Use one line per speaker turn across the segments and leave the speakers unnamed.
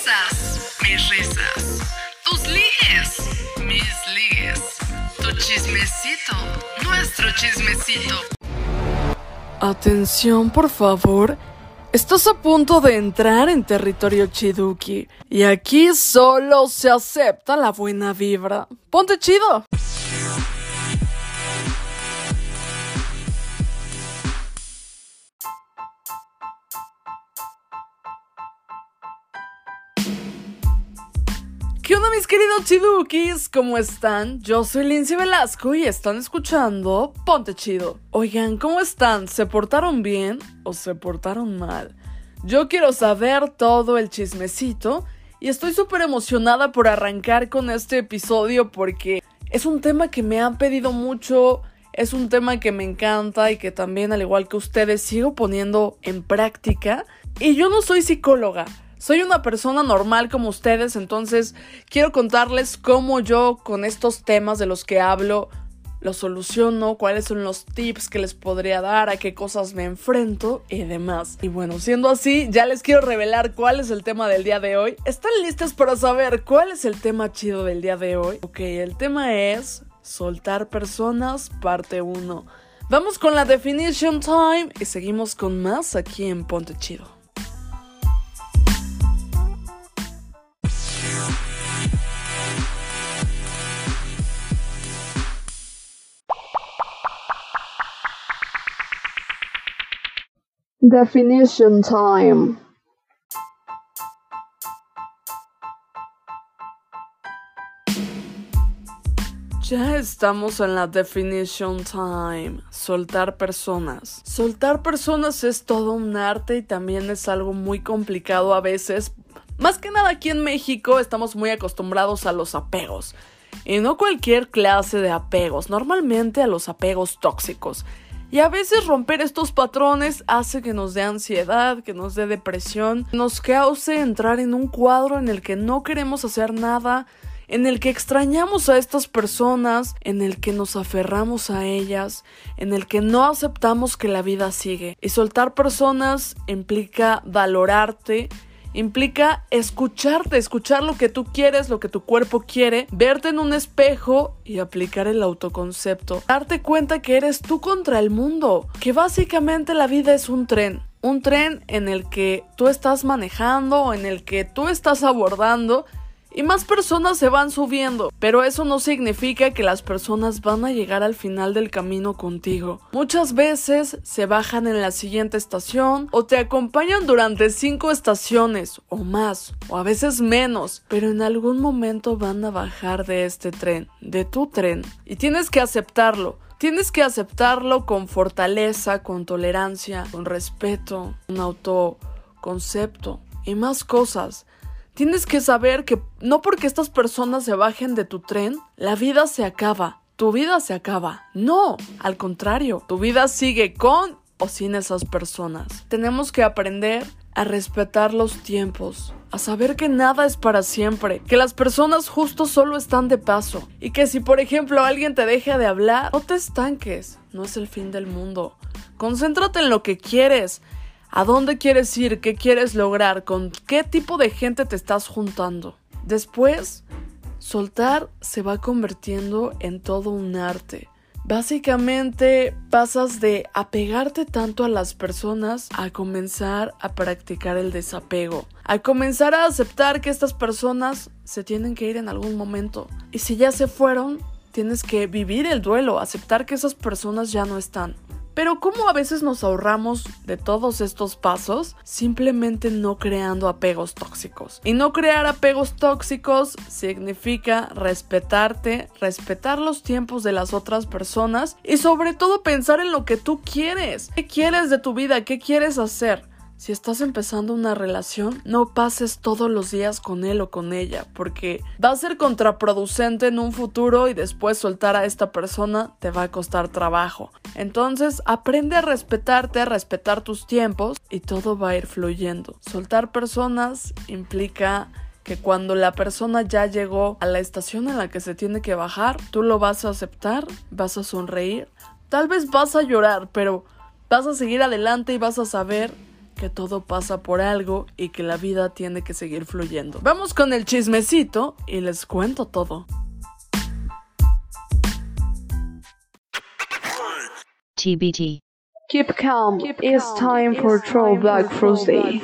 risas, mis risas. Tus ligues, mis ligues. Tu chismecito, nuestro chismecito.
Atención, por favor. Estás a punto de entrar en territorio Chiduki. Y aquí solo se acepta la buena vibra. Ponte chido. ¿Qué onda mis queridos chidukis? ¿Cómo están? Yo soy Lindsay Velasco y están escuchando Ponte Chido. Oigan, ¿cómo están? ¿Se portaron bien o se portaron mal? Yo quiero saber todo el chismecito y estoy súper emocionada por arrancar con este episodio porque es un tema que me han pedido mucho, es un tema que me encanta y que también al igual que ustedes sigo poniendo en práctica. Y yo no soy psicóloga. Soy una persona normal como ustedes, entonces quiero contarles cómo yo con estos temas de los que hablo los soluciono, cuáles son los tips que les podría dar, a qué cosas me enfrento y demás. Y bueno, siendo así, ya les quiero revelar cuál es el tema del día de hoy. ¿Están listos para saber cuál es el tema chido del día de hoy? Ok, el tema es soltar personas, parte 1. Vamos con la definition time y seguimos con más aquí en Ponte Chido. Definition time. Ya estamos en la definition time. Soltar personas. Soltar personas es todo un arte y también es algo muy complicado a veces. Más que nada aquí en México estamos muy acostumbrados a los apegos. Y no cualquier clase de apegos, normalmente a los apegos tóxicos. Y a veces romper estos patrones hace que nos dé ansiedad, que nos dé depresión, nos cause entrar en un cuadro en el que no queremos hacer nada, en el que extrañamos a estas personas, en el que nos aferramos a ellas, en el que no aceptamos que la vida sigue. Y soltar personas implica valorarte, Implica escucharte, escuchar lo que tú quieres, lo que tu cuerpo quiere, verte en un espejo y aplicar el autoconcepto. Darte cuenta que eres tú contra el mundo, que básicamente la vida es un tren. Un tren en el que tú estás manejando en el que tú estás abordando y más personas se van subiendo, pero eso no significa que las personas van a llegar al final del camino contigo. Muchas veces se bajan en la siguiente estación o te acompañan durante cinco estaciones o más, o a veces menos, pero en algún momento van a bajar de este tren, de tu tren, y tienes que aceptarlo. Tienes que aceptarlo con fortaleza, con tolerancia, con respeto, un autoconcepto y más cosas. Tienes que saber que no porque estas personas se bajen de tu tren, la vida se acaba. Tu vida se acaba. No, al contrario, tu vida sigue con o sin esas personas. Tenemos que aprender a respetar los tiempos, a saber que nada es para siempre, que las personas justo solo están de paso y que si por ejemplo alguien te deja de hablar, no te estanques, no es el fin del mundo. Concéntrate en lo que quieres, ¿A dónde quieres ir? ¿Qué quieres lograr? ¿Con qué tipo de gente te estás juntando? Después, soltar se va convirtiendo en todo un arte. Básicamente pasas de apegarte tanto a las personas a comenzar a practicar el desapego, a comenzar a aceptar que estas personas se tienen que ir en algún momento. Y si ya se fueron, tienes que vivir el duelo, aceptar que esas personas ya no están. Pero ¿cómo a veces nos ahorramos de todos estos pasos simplemente no creando apegos tóxicos? Y no crear apegos tóxicos significa respetarte, respetar los tiempos de las otras personas y sobre todo pensar en lo que tú quieres. ¿Qué quieres de tu vida? ¿Qué quieres hacer? Si estás empezando una relación, no pases todos los días con él o con ella, porque va a ser contraproducente en un futuro y después soltar a esta persona te va a costar trabajo. Entonces, aprende a respetarte, a respetar tus tiempos y todo va a ir fluyendo. Soltar personas implica que cuando la persona ya llegó a la estación en la que se tiene que bajar, tú lo vas a aceptar, vas a sonreír, tal vez vas a llorar, pero vas a seguir adelante y vas a saber que todo pasa por algo y que la vida tiene que seguir fluyendo. Vamos con el chismecito y les cuento todo.
TBT.
Keep calm. it's time for Throwback Thursday.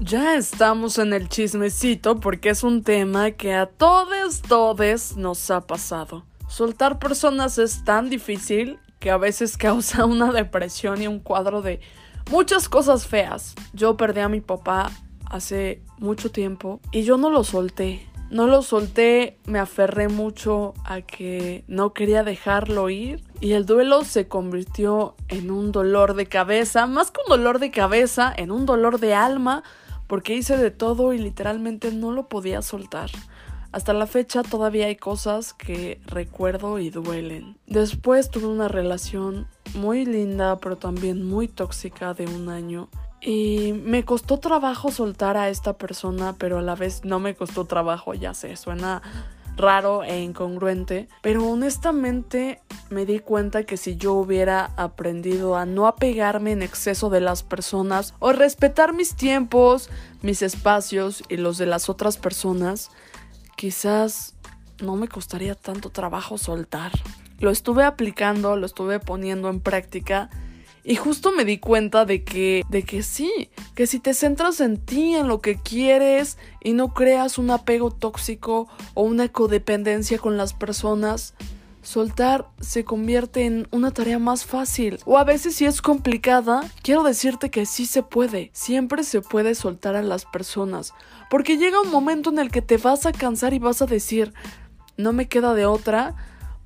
Ya estamos en el chismecito porque es un tema que a todos, todos nos ha pasado. Soltar personas es tan difícil que a veces causa una depresión y un cuadro de muchas cosas feas. Yo perdí a mi papá hace mucho tiempo y yo no lo solté. No lo solté, me aferré mucho a que no quería dejarlo ir y el duelo se convirtió en un dolor de cabeza, más que un dolor de cabeza, en un dolor de alma, porque hice de todo y literalmente no lo podía soltar. Hasta la fecha todavía hay cosas que recuerdo y duelen. Después tuve una relación muy linda, pero también muy tóxica de un año y me costó trabajo soltar a esta persona, pero a la vez no me costó trabajo, ya sé, suena raro e incongruente, pero honestamente me di cuenta que si yo hubiera aprendido a no apegarme en exceso de las personas o respetar mis tiempos, mis espacios y los de las otras personas, quizás no me costaría tanto trabajo soltar. Lo estuve aplicando, lo estuve poniendo en práctica y justo me di cuenta de que, de que sí, que si te centras en ti, en lo que quieres y no creas un apego tóxico o una codependencia con las personas, soltar se convierte en una tarea más fácil. O a veces si es complicada, quiero decirte que sí se puede. Siempre se puede soltar a las personas. Porque llega un momento en el que te vas a cansar y vas a decir, no me queda de otra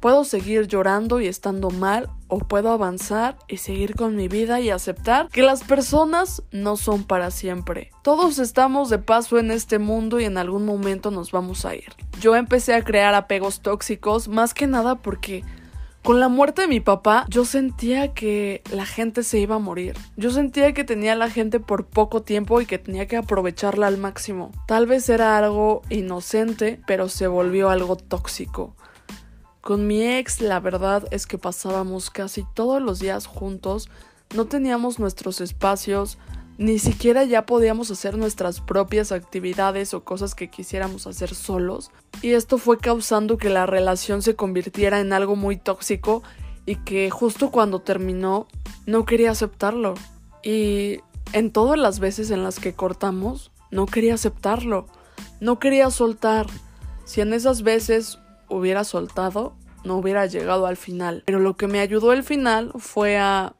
Puedo seguir llorando y estando mal o puedo avanzar y seguir con mi vida y aceptar que las personas no son para siempre. Todos estamos de paso en este mundo y en algún momento nos vamos a ir. Yo empecé a crear apegos tóxicos más que nada porque con la muerte de mi papá, yo sentía que la gente se iba a morir. Yo sentía que tenía la gente por poco tiempo y que tenía que aprovecharla al máximo. Tal vez era algo inocente, pero se volvió algo tóxico. Con mi ex la verdad es que pasábamos casi todos los días juntos, no teníamos nuestros espacios, ni siquiera ya podíamos hacer nuestras propias actividades o cosas que quisiéramos hacer solos, y esto fue causando que la relación se convirtiera en algo muy tóxico y que justo cuando terminó no quería aceptarlo. Y en todas las veces en las que cortamos, no quería aceptarlo, no quería soltar. Si en esas veces hubiera soltado, no hubiera llegado al final. Pero lo que me ayudó el final fue a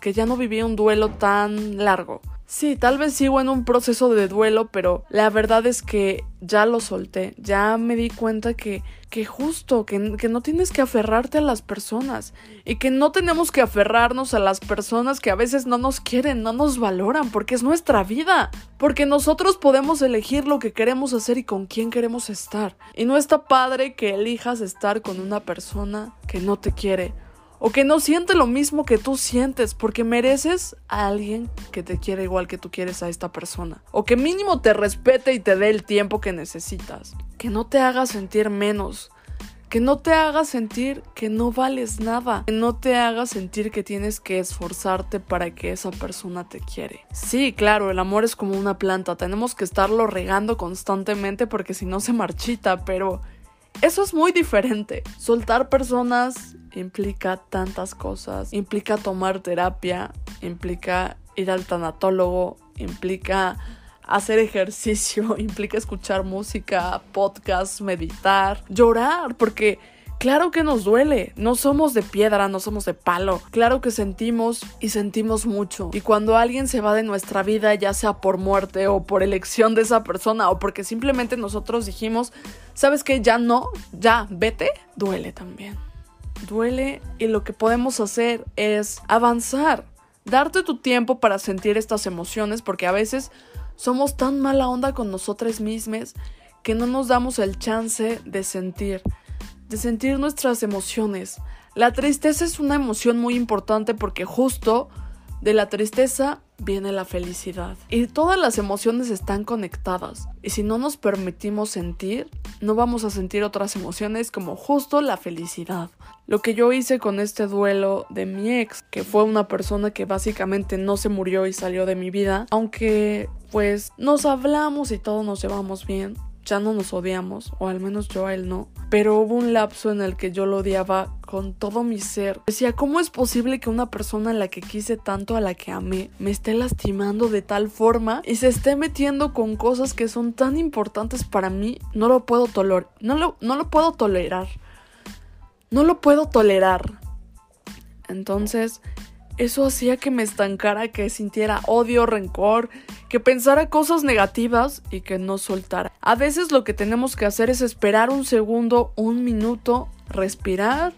que ya no vivía un duelo tan largo. Sí, tal vez sigo en un proceso de duelo, pero la verdad es que ya lo solté, ya me di cuenta que, que justo, que, que, no tienes que aferrarte a las personas y que no tenemos que aferrarnos a las personas que a veces no nos quieren, no nos valoran, porque es nuestra vida, porque nosotros podemos elegir lo que queremos hacer y con quién queremos estar. Y no está padre que elijas estar con una persona que no te quiere o que no siente lo mismo que tú sientes porque mereces a alguien que te quiere igual que tú quieres a esta persona. O que mínimo te respete y te dé el tiempo que necesitas, que no te haga sentir menos, que no te haga sentir que no vales nada, que no te haga sentir que tienes que esforzarte para que esa persona te quiere. Sí, claro, el amor es como una planta, tenemos que estarlo regando constantemente porque si no se marchita, pero eso es muy diferente. Soltar personas implica tantas cosas. Implica tomar terapia, implica ir al tanatólogo, implica hacer ejercicio, implica escuchar música, podcast, meditar, llorar, porque claro que nos duele, no somos de piedra, no somos de palo, claro que sentimos y sentimos mucho. Y cuando alguien se va de nuestra vida, ya sea por muerte o por elección de esa persona o porque simplemente nosotros dijimos, ¿sabes qué? Ya no, ya, vete, duele también. Duele y lo que podemos hacer es avanzar, darte tu tiempo para sentir estas emociones porque a veces somos tan mala onda con nosotras mismas que no nos damos el chance de sentir, de sentir nuestras emociones. La tristeza es una emoción muy importante porque justo de la tristeza viene la felicidad. Y todas las emociones están conectadas. Y si no nos permitimos sentir, no vamos a sentir otras emociones como justo la felicidad. Lo que yo hice con este duelo de mi ex, que fue una persona que básicamente no se murió y salió de mi vida, aunque pues nos hablamos y todos nos llevamos bien, ya no nos odiamos, o al menos yo a él no. Pero hubo un lapso en el que yo lo odiaba con todo mi ser. Decía, ¿cómo es posible que una persona a la que quise tanto, a la que amé, me esté lastimando de tal forma y se esté metiendo con cosas que son tan importantes para mí? No lo puedo tolerar. No lo, no lo puedo tolerar. No lo puedo tolerar. Entonces, eso hacía que me estancara, que sintiera odio, rencor, que pensara cosas negativas y que no soltara. A veces lo que tenemos que hacer es esperar un segundo, un minuto, respirar,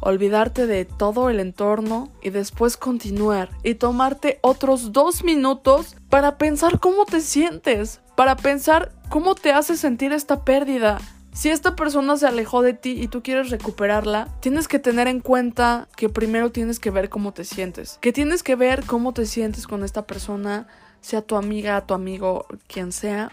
olvidarte de todo el entorno y después continuar y tomarte otros dos minutos para pensar cómo te sientes, para pensar cómo te hace sentir esta pérdida, si esta persona se alejó de ti y tú quieres recuperarla, tienes que tener en cuenta que primero tienes que ver cómo te sientes. Que tienes que ver cómo te sientes con esta persona, sea tu amiga, tu amigo, quien sea.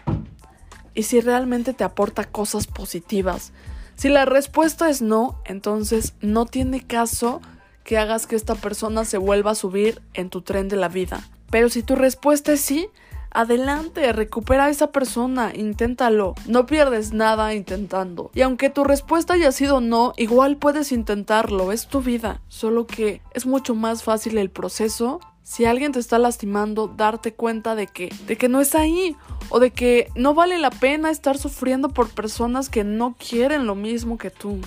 Y si realmente te aporta cosas positivas. Si la respuesta es no, entonces no tiene caso que hagas que esta persona se vuelva a subir en tu tren de la vida. Pero si tu respuesta es sí, Adelante, recupera a esa persona, inténtalo. No pierdes nada intentando. Y aunque tu respuesta haya sido no, igual puedes intentarlo, es tu vida. Solo que es mucho más fácil el proceso si alguien te está lastimando, darte cuenta de que, de que no es ahí o de que no vale la pena estar sufriendo por personas que no quieren lo mismo que tú.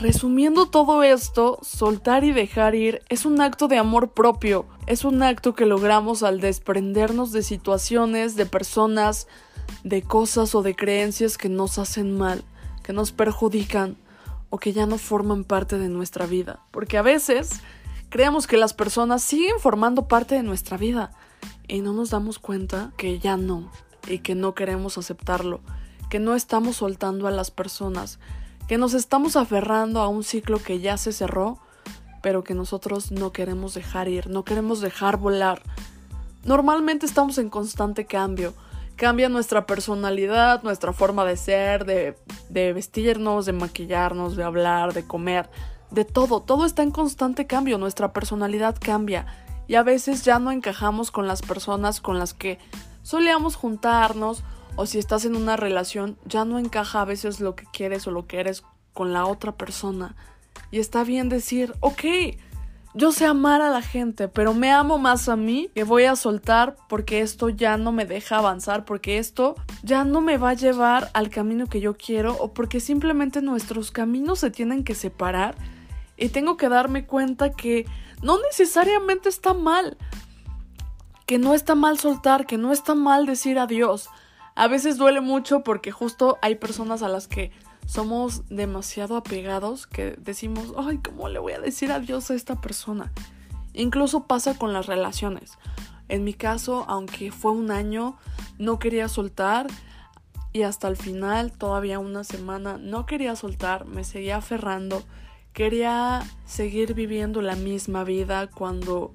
Resumiendo todo esto, soltar y dejar ir es un acto de amor propio, es un acto que logramos al desprendernos de situaciones, de personas, de cosas o de creencias que nos hacen mal, que nos perjudican o que ya no forman parte de nuestra vida. Porque a veces creemos que las personas siguen formando parte de nuestra vida y no nos damos cuenta que ya no y que no queremos aceptarlo, que no estamos soltando a las personas, que nos estamos aferrando a un ciclo que ya se cerró, pero que nosotros no queremos dejar ir, no queremos dejar volar. Normalmente estamos en constante cambio. Cambia nuestra personalidad, nuestra forma de ser, de, de vestirnos, de maquillarnos, de hablar, de comer, de todo. Todo está en constante cambio, nuestra personalidad cambia y a veces ya no encajamos con las personas con las que solíamos juntarnos o si estás en una relación, ya no encaja a veces lo que quieres o lo que eres con la otra persona. Y está bien decir, ok, yo sé amar a la gente, pero me amo más a mí que voy a soltar porque esto ya no me deja avanzar, porque esto ya no me va a llevar al camino que yo quiero o porque simplemente nuestros caminos se tienen que separar y tengo que darme cuenta que no necesariamente está mal, que no está mal soltar, que no está mal decir adiós, a veces duele mucho porque justo hay personas a las que somos demasiado apegados que decimos, ay, ¿cómo le voy a decir adiós a esta persona? Incluso pasa con las relaciones. En mi caso, aunque fue un año, no quería soltar y hasta el final, todavía una semana, no quería soltar, me seguía aferrando, quería seguir viviendo la misma vida cuando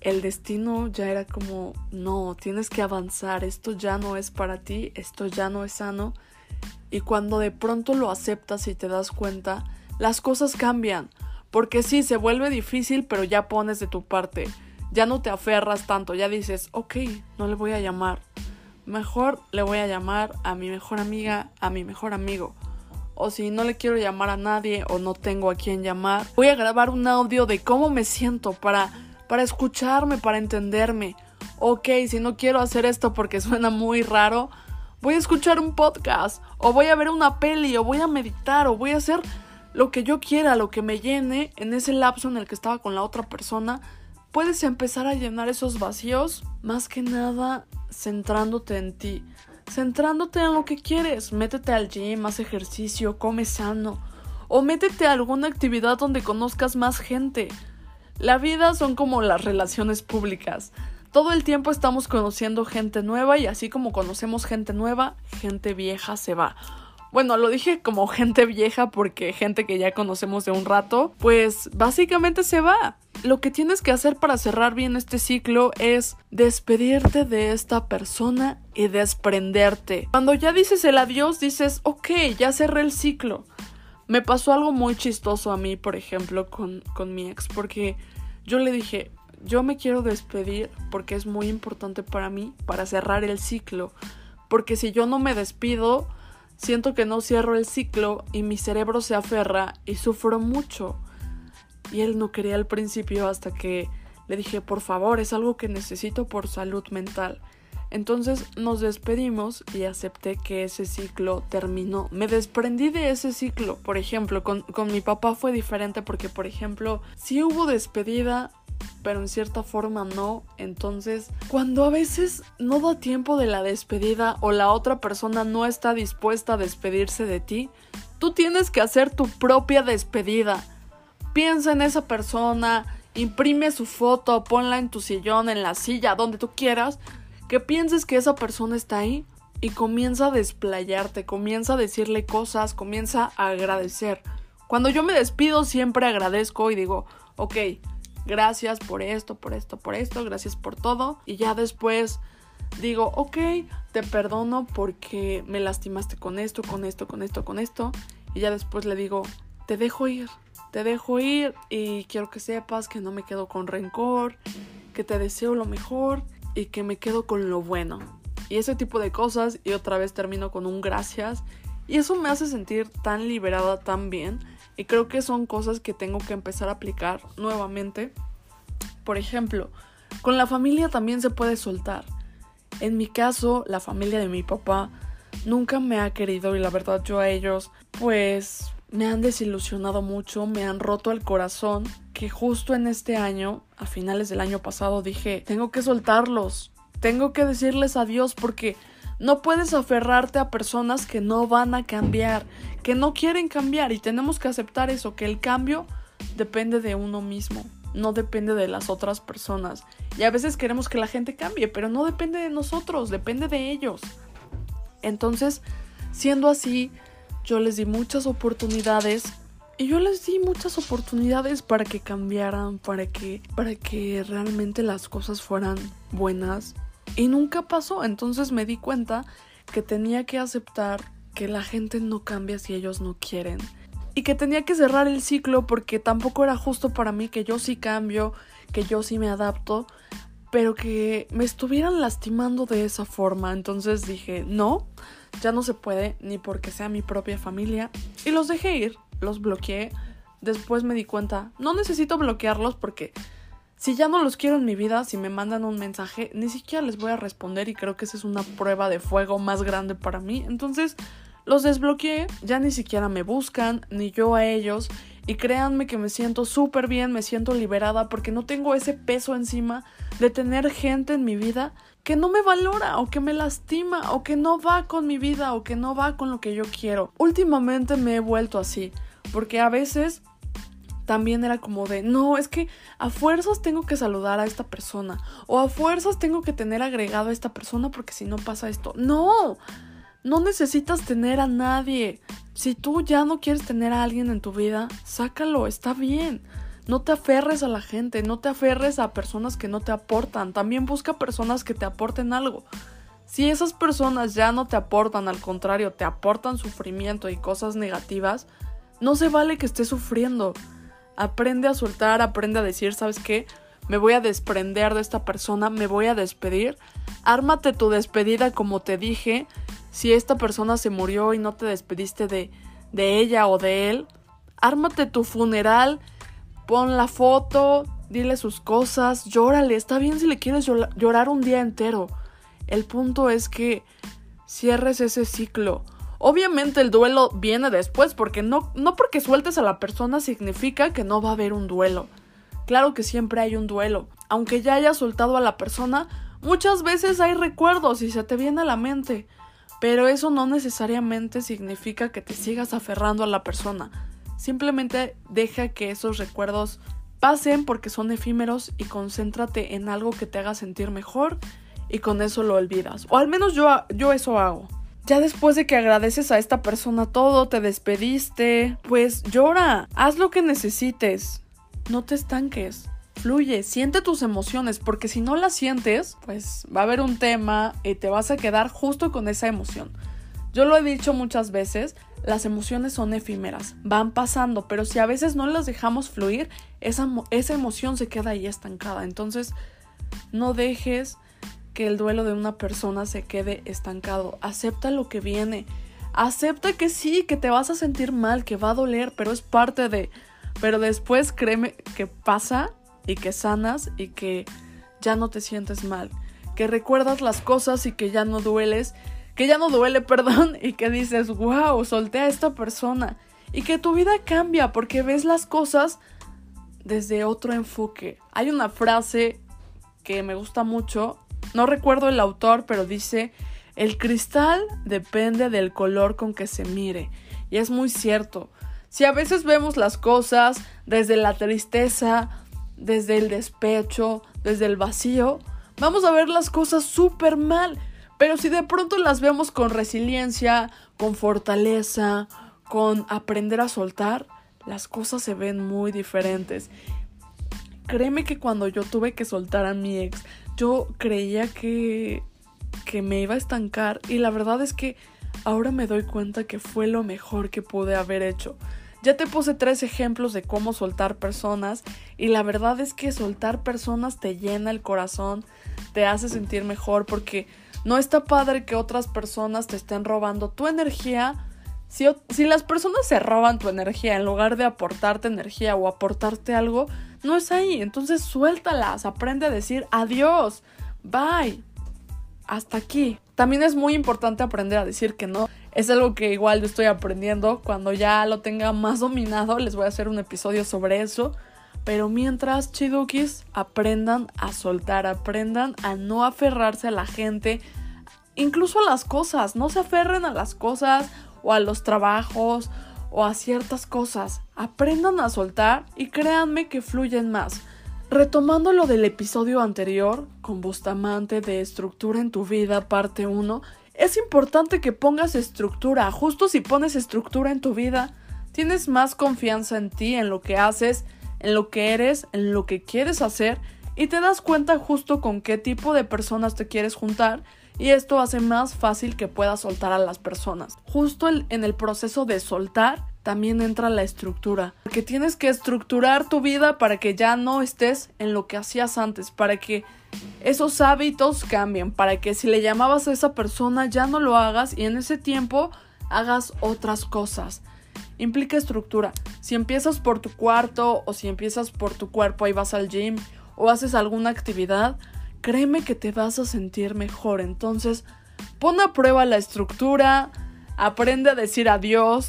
el destino ya era como, no, tienes que avanzar, esto ya no es para ti, esto ya no es sano. Y cuando de pronto lo aceptas y te das cuenta, las cosas cambian. Porque sí, se vuelve difícil, pero ya pones de tu parte. Ya no te aferras tanto, ya dices, ok, no le voy a llamar. Mejor le voy a llamar a mi mejor amiga, a mi mejor amigo. O si no le quiero llamar a nadie o no tengo a quien llamar, voy a grabar un audio de cómo me siento para para escucharme, para entenderme. Ok, si no quiero hacer esto porque suena muy raro, voy a escuchar un podcast, o voy a ver una peli, o voy a meditar, o voy a hacer lo que yo quiera, lo que me llene en ese lapso en el que estaba con la otra persona. Puedes empezar a llenar esos vacíos, más que nada centrándote en ti, centrándote en lo que quieres. Métete al gym, haz ejercicio, come sano, o métete a alguna actividad donde conozcas más gente. La vida son como las relaciones públicas. Todo el tiempo estamos conociendo gente nueva y así como conocemos gente nueva, gente vieja se va. Bueno, lo dije como gente vieja porque gente que ya conocemos de un rato, pues básicamente se va. lo que tienes que hacer para cerrar bien este ciclo es despedirte de esta persona y desprenderte. Cuando ya dices el adiós, dices, ok, ya cerré el ciclo. Me pasó algo muy chistoso a mí, por ejemplo, con, con mi ex, porque yo le dije, yo me quiero despedir porque es muy importante para mí, para cerrar el ciclo. Porque si yo no me despido, siento que no cierro el ciclo y mi cerebro se aferra y sufro mucho. Y él no quería al principio hasta que le dije, por favor, es algo que necesito por salud mental. Entonces nos despedimos y acepté que ese ciclo terminó. Me desprendí de ese ciclo. Por ejemplo, con, con mi papá fue diferente porque, por ejemplo, si hubo despedida, pero en cierta forma no. Entonces, cuando a veces no da tiempo de la despedida o la otra persona no está dispuesta a despedirse de ti, tú tienes que hacer tu propia despedida. Piensa en esa persona, imprime su foto, ponla en tu sillón, en la silla, donde tú quieras, que pienses que esa persona está ahí y comienza a desplayarte, comienza a decirle cosas, comienza a agradecer. Cuando yo me despido siempre agradezco y digo, ok, gracias por esto, por esto, por esto, gracias por todo. Y ya después digo, ok, te perdono porque me lastimaste con esto, con esto, con esto, con esto. Y ya después le digo, te dejo ir, te dejo ir y quiero que sepas que no me quedo con rencor, que te deseo lo mejor y que me quedo con lo bueno. Y ese tipo de cosas y otra vez termino con un gracias. Y eso me hace sentir tan liberada, tan bien y creo que son cosas que tengo que empezar a aplicar nuevamente. Por ejemplo, con la familia también se puede soltar. En mi caso, la familia de mi papá nunca me ha querido y la verdad yo a ellos pues me han desilusionado mucho, me han roto el corazón, que justo en este año, a finales del año pasado, dije, tengo que soltarlos, tengo que decirles adiós porque no puedes aferrarte a personas que no van a cambiar, que no quieren cambiar y tenemos que aceptar eso, que el cambio depende de uno mismo, no depende de las otras personas. Y a veces queremos que la gente cambie, pero no depende de nosotros, depende de ellos. Entonces, siendo así, yo les di muchas oportunidades y yo les di muchas oportunidades para que cambiaran, para que para que realmente las cosas fueran buenas y nunca pasó. Entonces me di cuenta que tenía que aceptar que la gente no cambia si ellos no quieren. Y que tenía que cerrar el ciclo porque tampoco era justo para mí que yo sí cambio, que yo sí me adapto, pero que me estuvieran lastimando de esa forma. Entonces dije, no, ya no se puede, ni porque sea mi propia familia. Y los dejé ir, los bloqueé. Después me di cuenta, no necesito bloquearlos porque si ya no los quiero en mi vida, si me mandan un mensaje, ni siquiera les voy a responder y creo que esa es una prueba de fuego más grande para mí. Entonces los desbloqueé, ya ni siquiera me buscan, ni yo a ellos. Y créanme que me siento súper bien, me siento liberada porque no tengo ese peso encima de tener gente en mi vida que no me valora o que me lastima o que no va con mi vida o que no va con lo que yo quiero. Últimamente me he vuelto así porque a veces también era como de, no, es que a fuerzas tengo que saludar a esta persona o a fuerzas tengo que tener agregado a esta persona porque si no pasa esto. No, no necesitas tener a nadie. Si tú ya no quieres tener a alguien en tu vida, sácalo, está bien. No te aferres a la gente, no te aferres a personas que no te aportan. También busca personas que te aporten algo. Si esas personas ya no te aportan, al contrario, te aportan sufrimiento y cosas negativas, no se vale que estés sufriendo. Aprende a soltar, aprende a decir, ¿sabes qué? Me voy a desprender de esta persona, me voy a despedir. Ármate tu despedida como te dije. Si esta persona se murió y no te despediste de, de ella o de él, ármate tu funeral, pon la foto, dile sus cosas, llórale. Está bien si le quieres llorar un día entero. El punto es que cierres ese ciclo. Obviamente el duelo viene después, porque no, no porque sueltes a la persona significa que no va a haber un duelo. Claro que siempre hay un duelo. Aunque ya hayas soltado a la persona, muchas veces hay recuerdos y se te viene a la mente. Pero eso no necesariamente significa que te sigas aferrando a la persona. Simplemente deja que esos recuerdos pasen porque son efímeros y concéntrate en algo que te haga sentir mejor y con eso lo olvidas. O al menos yo, yo eso hago. Ya después de que agradeces a esta persona todo, te despediste, pues llora, haz lo que necesites. No te estanques. Fluye, siente tus emociones, porque si no las sientes, pues va a haber un tema y te vas a quedar justo con esa emoción. Yo lo he dicho muchas veces, las emociones son efímeras, van pasando, pero si a veces no las dejamos fluir, esa, esa emoción se queda ahí estancada. Entonces, no dejes que el duelo de una persona se quede estancado. Acepta lo que viene. Acepta que sí, que te vas a sentir mal, que va a doler, pero es parte de... Pero después créeme que pasa y que sanas y que ya no te sientes mal. Que recuerdas las cosas y que ya no dueles que ya no duele, perdón, y que dices, wow, solté a esta persona. Y que tu vida cambia porque ves las cosas desde otro enfoque. Hay una frase que me gusta mucho, no recuerdo el autor, pero dice, el cristal depende del color con que se mire. Y es muy cierto. Si a veces vemos las cosas desde la tristeza, desde el despecho, desde el vacío, vamos a ver las cosas súper mal. Pero si de pronto las vemos con resiliencia, con fortaleza, con aprender a soltar, las cosas se ven muy diferentes. Créeme que cuando yo tuve que soltar a mi ex, yo creía que, que me iba a estancar y la verdad es que ahora me doy cuenta que fue lo mejor que pude haber hecho. Ya te puse tres ejemplos de cómo soltar personas y la verdad es que soltar personas te llena el corazón, te hace sentir mejor porque no está padre que otras personas te estén robando tu energía. Si, si, las personas se roban tu energía en lugar de aportarte energía o aportarte algo, no es ahí. Entonces suéltalas, aprende a decir adiós, bye, hasta aquí. También es muy importante aprender a decir que no. Es algo que igual yo estoy aprendiendo. Cuando ya lo tenga más dominado, les voy a hacer un episodio sobre eso. Pero mientras, chidukis, aprendan a soltar, aprendan a no aferrarse a la gente, incluso a las cosas. No se aferren a las cosas o a los trabajos o a ciertas cosas. Aprendan a soltar y créanme que fluyen más. Retomando lo del episodio anterior, con Bustamante de estructura en tu vida, parte 1, es importante que pongas estructura. Justo si pones estructura en tu vida, tienes más confianza en ti, en lo que haces, en lo que eres, en lo que quieres hacer y te das cuenta justo con qué tipo de personas te quieres juntar y esto hace más fácil que puedas soltar a las personas. Justo en el proceso de soltar también entra la estructura, porque tienes que estructurar tu vida para que ya no estés en lo que hacías antes, para que esos hábitos cambien, para que si le llamabas a esa persona ya no lo hagas y en ese tiempo hagas otras cosas implica estructura. Si empiezas por tu cuarto o si empiezas por tu cuerpo y vas al gym o haces alguna actividad, créeme que te vas a sentir mejor. Entonces, pon a prueba la estructura, aprende a decir adiós,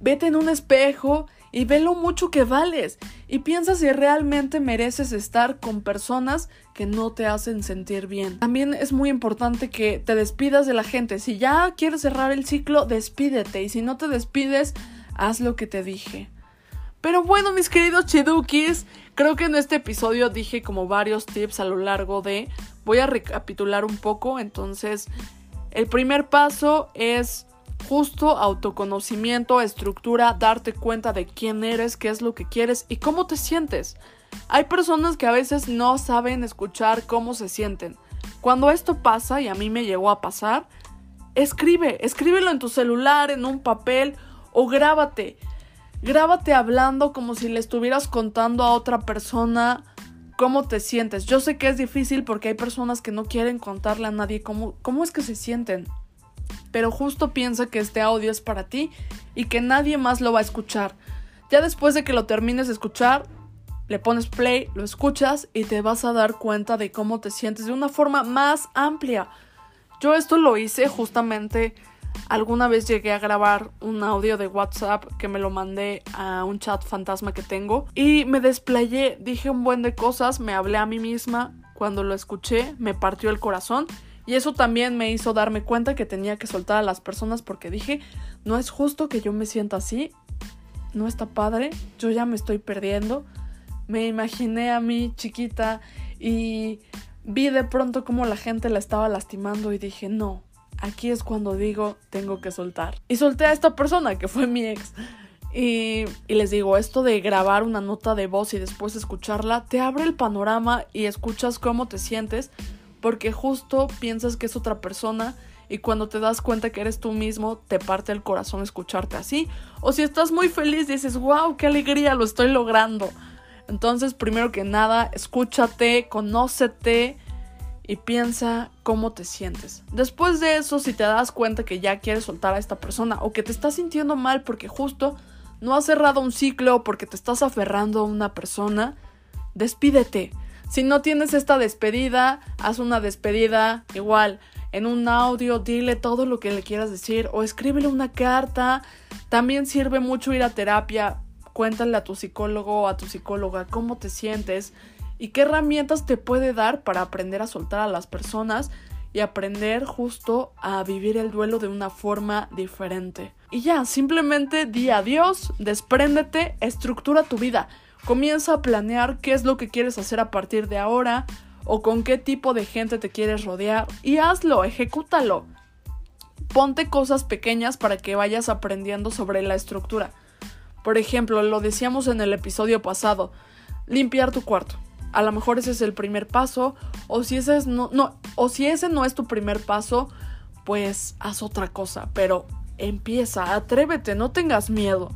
vete en un espejo y ve lo mucho que vales y piensa si realmente mereces estar con personas que no te hacen sentir bien. También es muy importante que te despidas de la gente. Si ya quieres cerrar el ciclo, despídete y si no te despides, haz lo que te dije. Pero bueno, mis queridos chidukis, creo que en este episodio dije como varios tips a lo largo de... Voy a recapitular un poco, entonces el primer paso es justo autoconocimiento, estructura, darte cuenta de quién eres, qué es lo que quieres y cómo te sientes. Hay personas que a veces no saben escuchar cómo se sienten. Cuando esto pasa, y a mí me llegó a pasar, escribe, escríbelo en tu celular, en un papel o grábate. Grábate hablando como si le estuvieras contando a otra persona cómo te sientes. Yo sé que es difícil porque hay personas que no quieren contarle a nadie cómo, cómo es que se sienten pero justo piensa que este audio es para ti y que nadie más lo va a escuchar. Ya después de que lo termines de escuchar, le pones play, lo escuchas y te vas a dar cuenta de cómo te sientes de una forma más amplia. Yo esto lo hice justamente alguna vez llegué a grabar un audio de WhatsApp que me lo mandé a un chat fantasma que tengo y me desplayé, dije un buen de cosas, me hablé a mí misma, cuando lo escuché me partió el corazón y eso también me hizo darme cuenta que tenía que soltar a las personas porque dije, no es justo que yo me sienta así, no está padre, yo ya me estoy perdiendo. Me imaginé a mí chiquita y vi de pronto cómo la gente la estaba lastimando y dije, no, aquí es cuando digo, tengo que soltar. Y solté a esta persona que fue mi ex. Y, les digo, esto de grabar una nota de voz y después escucharla, te abre el panorama y escuchas cómo te sientes, porque justo piensas que es otra persona y cuando te das cuenta que eres tú mismo, te parte el corazón escucharte así. O si estás muy feliz, dices, wow, qué alegría, lo estoy logrando. Entonces, primero que nada, escúchate, conócete y piensa cómo te sientes. Después de eso, si te das cuenta que ya quieres soltar a esta persona o que te estás sintiendo mal porque justo no has cerrado un ciclo porque te estás aferrando a una persona, despídete. Si no tienes esta despedida, haz una despedida igual en un audio, dile todo lo que le quieras decir o escríbele una carta. También sirve mucho ir a terapia. Cuéntale a tu psicólogo o a tu psicóloga cómo te sientes y qué herramientas te puede dar para aprender a soltar a las personas y aprender justo a vivir el duelo de una forma diferente. Y ya, simplemente di adiós, despréndete, estructura tu vida. Comienza a planear qué es lo que quieres hacer a partir de ahora, o con qué tipo de gente te quieres rodear y hazlo, ejecútalo. Ponte cosas pequeñas para que vayas aprendiendo sobre la estructura. Por ejemplo, lo decíamos en el episodio pasado, limpiar tu cuarto. A lo mejor ese es el primer paso, o si ese, es no, no es tu primer paso, pues haz otra cosa, pero empieza, atrévete, no tengas miedo.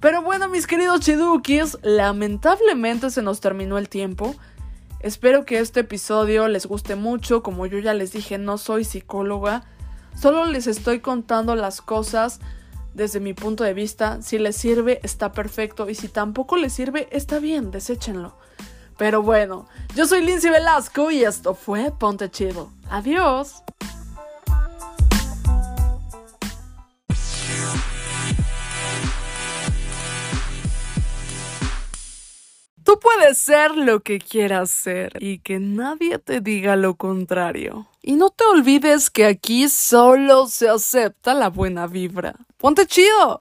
Pero bueno, mis queridos chidukis, lamentablemente se nos terminó el tiempo. Espero que este episodio les guste mucho, como yo ya les dije, no soy psicóloga, solo les estoy contando las cosas desde mi punto de vista, si les sirve está perfecto y si tampoco les sirve está bien, deséchenlo. Pero bueno, yo soy Lindsay Velasco y esto fue Ponte Chido. Adiós. Tú puedes ser lo que quieras ser y que nadie te diga lo contrario. Y no te olvides que aquí solo se acepta la buena vibra. ¡Ponte chido!